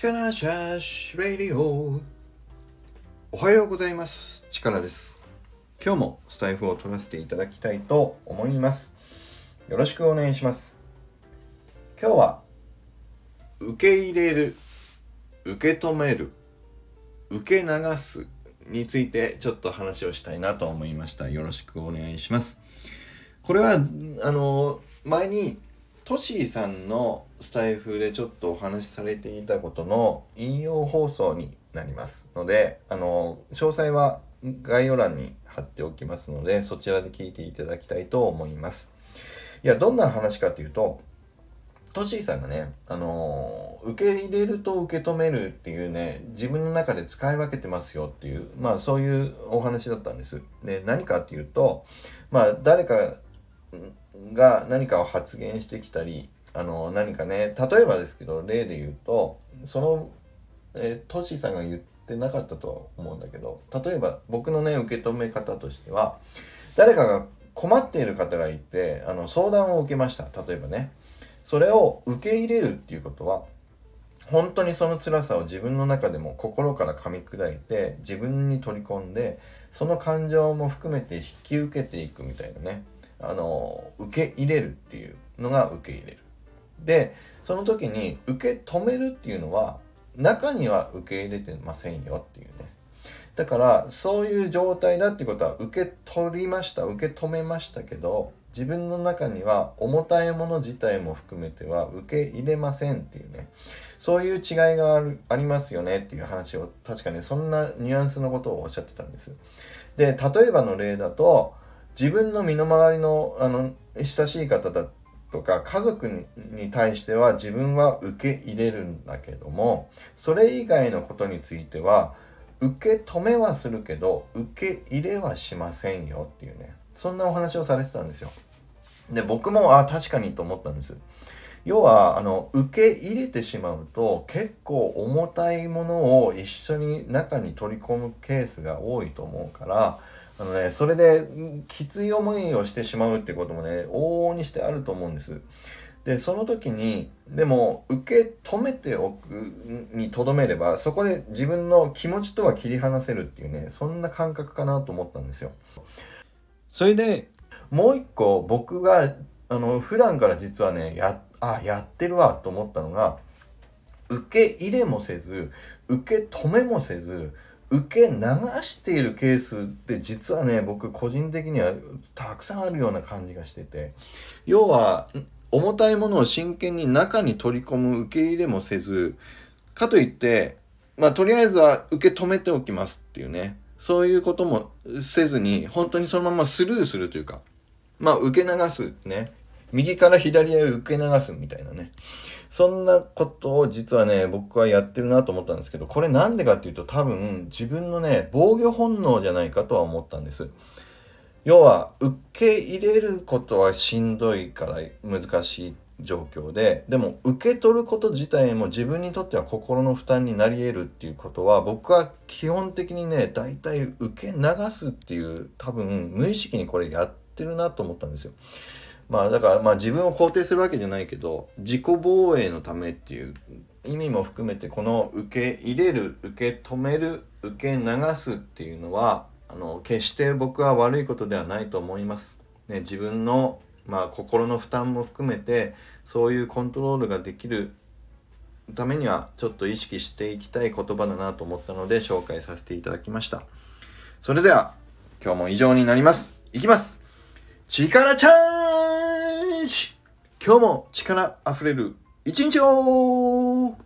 力シャーシュレディオおはようございます。力です。今日もスタイフを取らせていただきたいと思います。よろしくお願いします。今日は受け入れる受け止める受け流すについてちょっと話をしたいなと思いました。よろしくお願いします。これはあの前にトシーさんのスタイフでちょっとお話しされていたことの引用放送になりますので、あの、詳細は概要欄に貼っておきますので、そちらで聞いていただきたいと思います。いや、どんな話かというと、トシーさんがね、あの受け入れると受け止めるっていうね、自分の中で使い分けてますよっていう、まあそういうお話だったんです。で、何かっていうと、まあ誰かが何かを発言してきたりあの何かね例えばですけど例で言うとその、えー、トシさんが言ってなかったとは思うんだけど例えば僕のね受け止め方としては誰かが困っている方がいてあの相談を受けました例えばね。それを受け入れるっていうことは本当にその辛さを自分の中でも心から噛み砕いて自分に取り込んでその感情も含めて引き受けていくみたいなね。あの受け入れるっていうのが受け入れる。でその時に受け止めるっていうのは中には受け入れてませんよっていうね。だからそういう状態だってことは受け取りました受け止めましたけど自分の中には重たいもの自体も含めては受け入れませんっていうねそういう違いがあるありますよねっていう話を確かにそんなニュアンスのことをおっしゃってたんです。で例えばの例だと自分の身の回りのあの親しい方だとか家族に対しては自分は受け入れるんだけどもそれ以外のことについては受け止めはするけど受け入れはしませんよっていうねそんなお話をされてたんですよ。で僕もあ確かにと思ったんです。要はあの受け入れてしまうと結構重たいものを一緒に中に取り込むケースが多いと思うからあのね、それできつい思いをしてしまうってこともね、往々にしてあると思うんです。で、その時に、でも、受け止めておくにとどめれば、そこで自分の気持ちとは切り離せるっていうね、そんな感覚かなと思ったんですよ。それで、もう一個僕が、あの、普段から実はね、や、あ、やってるわと思ったのが、受け入れもせず、受け止めもせず、受け流しているケースって実はね僕個人的にはたくさんあるような感じがしてて要は重たいものを真剣に中に取り込む受け入れもせずかといってまあとりあえずは受け止めておきますっていうねそういうこともせずに本当にそのままスルーするというかまあ受け流すね。右から左へ受け流すみたいなね。そんなことを実はね、僕はやってるなと思ったんですけど、これなんでかっていうと多分自分のね、防御本能じゃないかとは思ったんです。要は、受け入れることはしんどいから難しい状況で、でも受け取ること自体も自分にとっては心の負担になり得るっていうことは、僕は基本的にね、大体受け流すっていう多分無意識にこれやってるなと思ったんですよ。まあだからまあ自分を肯定するわけじゃないけど自己防衛のためっていう意味も含めてこの受け入れる受け止める受け流すっていうのはあの決して僕は悪いことではないと思います。ね、自分の、まあ、心の負担も含めてそういうコントロールができるためにはちょっと意識していきたい言葉だなと思ったので紹介させていただきました。それでは今日も以上になります。いきます力チャーン日。今日も力あふれる一日を。